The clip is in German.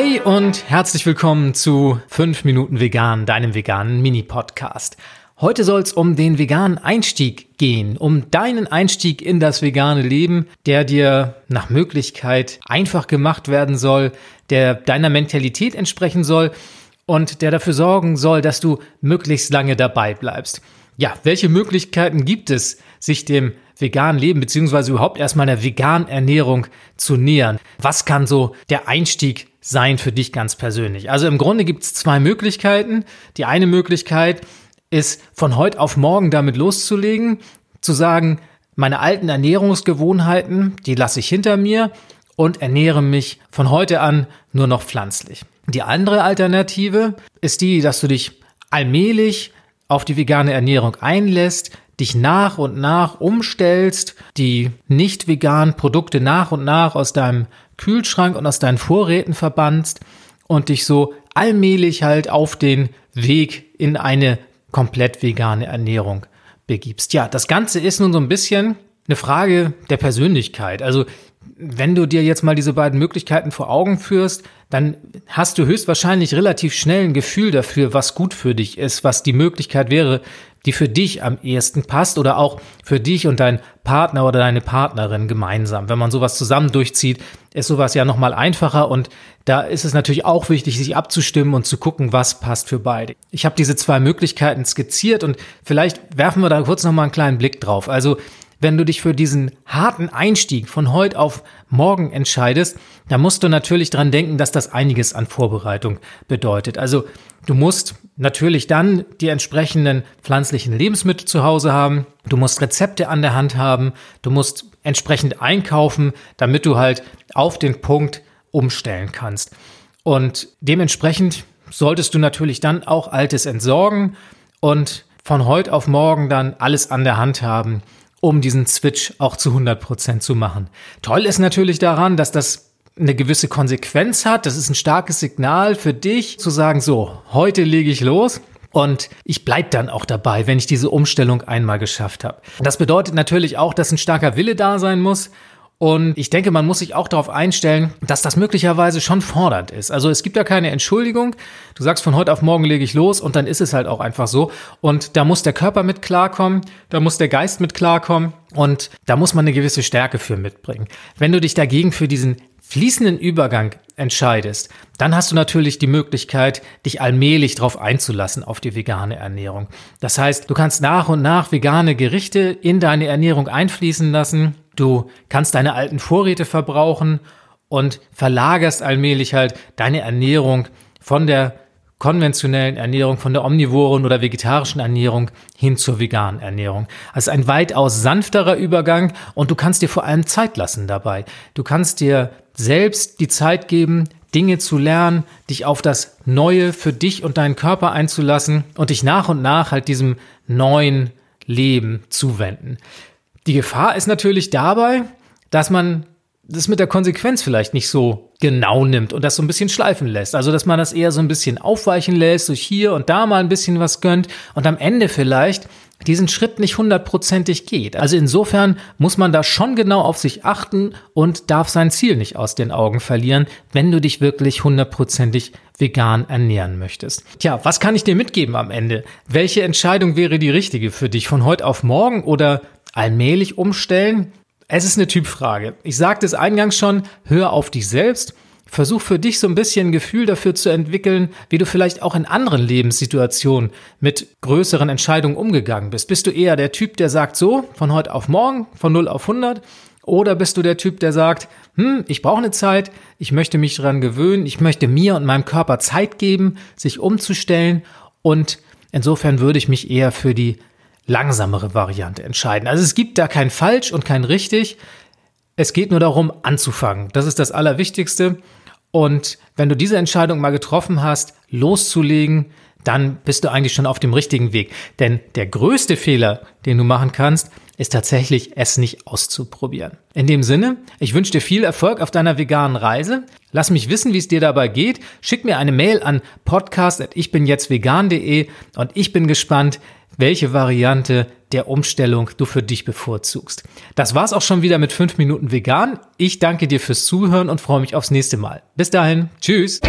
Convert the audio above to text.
Hey und herzlich willkommen zu 5 Minuten Vegan, deinem veganen Mini-Podcast. Heute soll es um den veganen Einstieg gehen, um deinen Einstieg in das vegane Leben, der dir nach Möglichkeit einfach gemacht werden soll, der deiner Mentalität entsprechen soll und der dafür sorgen soll, dass du möglichst lange dabei bleibst. Ja, welche Möglichkeiten gibt es, sich dem veganen Leben beziehungsweise überhaupt erstmal einer veganen Ernährung zu nähern? Was kann so der Einstieg sein für dich ganz persönlich? Also im Grunde gibt es zwei Möglichkeiten. Die eine Möglichkeit ist von heute auf morgen damit loszulegen, zu sagen, meine alten Ernährungsgewohnheiten, die lasse ich hinter mir und ernähre mich von heute an nur noch pflanzlich. Die andere Alternative ist die, dass du dich allmählich auf die vegane Ernährung einlässt, dich nach und nach umstellst, die nicht veganen Produkte nach und nach aus deinem Kühlschrank und aus deinen Vorräten verbannst und dich so allmählich halt auf den Weg in eine komplett vegane Ernährung begibst. Ja, das Ganze ist nun so ein bisschen eine Frage der Persönlichkeit. Also wenn du dir jetzt mal diese beiden Möglichkeiten vor Augen führst, dann hast du höchstwahrscheinlich relativ schnell ein Gefühl dafür, was gut für dich ist, was die Möglichkeit wäre, die für dich am ehesten passt oder auch für dich und dein Partner oder deine Partnerin gemeinsam. Wenn man sowas zusammen durchzieht, ist sowas ja nochmal einfacher und da ist es natürlich auch wichtig, sich abzustimmen und zu gucken, was passt für beide. Ich habe diese zwei Möglichkeiten skizziert und vielleicht werfen wir da kurz nochmal einen kleinen Blick drauf. Also wenn du dich für diesen harten Einstieg von heute auf morgen entscheidest, dann musst du natürlich dran denken, dass das einiges an Vorbereitung bedeutet. Also du musst natürlich dann die entsprechenden pflanzlichen Lebensmittel zu Hause haben. Du musst Rezepte an der Hand haben. Du musst entsprechend einkaufen, damit du halt auf den Punkt umstellen kannst. Und dementsprechend solltest du natürlich dann auch Altes entsorgen und von heute auf morgen dann alles an der Hand haben, um diesen Switch auch zu 100 Prozent zu machen. Toll ist natürlich daran, dass das eine gewisse Konsequenz hat. Das ist ein starkes Signal für dich zu sagen, so, heute lege ich los. Und ich bleibe dann auch dabei, wenn ich diese Umstellung einmal geschafft habe. Das bedeutet natürlich auch, dass ein starker Wille da sein muss und ich denke, man muss sich auch darauf einstellen, dass das möglicherweise schon fordernd ist. Also es gibt da keine Entschuldigung. Du sagst, von heute auf morgen lege ich los und dann ist es halt auch einfach so. Und da muss der Körper mit klarkommen, da muss der Geist mit klarkommen und da muss man eine gewisse Stärke für mitbringen. Wenn du dich dagegen für diesen fließenden Übergang entscheidest, dann hast du natürlich die Möglichkeit, dich allmählich darauf einzulassen auf die vegane Ernährung. Das heißt, du kannst nach und nach vegane Gerichte in deine Ernährung einfließen lassen Du kannst deine alten Vorräte verbrauchen und verlagerst allmählich halt deine Ernährung von der konventionellen Ernährung, von der omnivoren oder vegetarischen Ernährung hin zur veganen Ernährung. Also ein weitaus sanfterer Übergang und du kannst dir vor allem Zeit lassen dabei. Du kannst dir selbst die Zeit geben, Dinge zu lernen, dich auf das Neue für dich und deinen Körper einzulassen und dich nach und nach halt diesem neuen Leben zuwenden. Die Gefahr ist natürlich dabei, dass man das mit der Konsequenz vielleicht nicht so genau nimmt und das so ein bisschen schleifen lässt. Also, dass man das eher so ein bisschen aufweichen lässt, durch hier und da mal ein bisschen was gönnt und am Ende vielleicht diesen Schritt nicht hundertprozentig geht. Also insofern muss man da schon genau auf sich achten und darf sein Ziel nicht aus den Augen verlieren, wenn du dich wirklich hundertprozentig vegan ernähren möchtest. Tja, was kann ich dir mitgeben am Ende? Welche Entscheidung wäre die richtige für dich von heute auf morgen oder allmählich umstellen? Es ist eine Typfrage. Ich sagte es eingangs schon, hör auf dich selbst. Versuch für dich so ein bisschen ein Gefühl dafür zu entwickeln, wie du vielleicht auch in anderen Lebenssituationen mit größeren Entscheidungen umgegangen bist. Bist du eher der Typ, der sagt so, von heute auf morgen, von 0 auf 100? Oder bist du der Typ, der sagt, hm, ich brauche eine Zeit, ich möchte mich daran gewöhnen, ich möchte mir und meinem Körper Zeit geben, sich umzustellen und insofern würde ich mich eher für die langsamere Variante entscheiden. Also es gibt da kein falsch und kein richtig. Es geht nur darum, anzufangen. Das ist das Allerwichtigste. Und wenn du diese Entscheidung mal getroffen hast, loszulegen, dann bist du eigentlich schon auf dem richtigen Weg. Denn der größte Fehler, den du machen kannst, ist tatsächlich, es nicht auszuprobieren. In dem Sinne, ich wünsche dir viel Erfolg auf deiner veganen Reise. Lass mich wissen, wie es dir dabei geht. Schick mir eine Mail an podcast.ichbinjetztvegan.de und ich bin gespannt, welche Variante der Umstellung du für dich bevorzugst. Das war's auch schon wieder mit 5 Minuten vegan. Ich danke dir fürs Zuhören und freue mich aufs nächste Mal. Bis dahin, tschüss.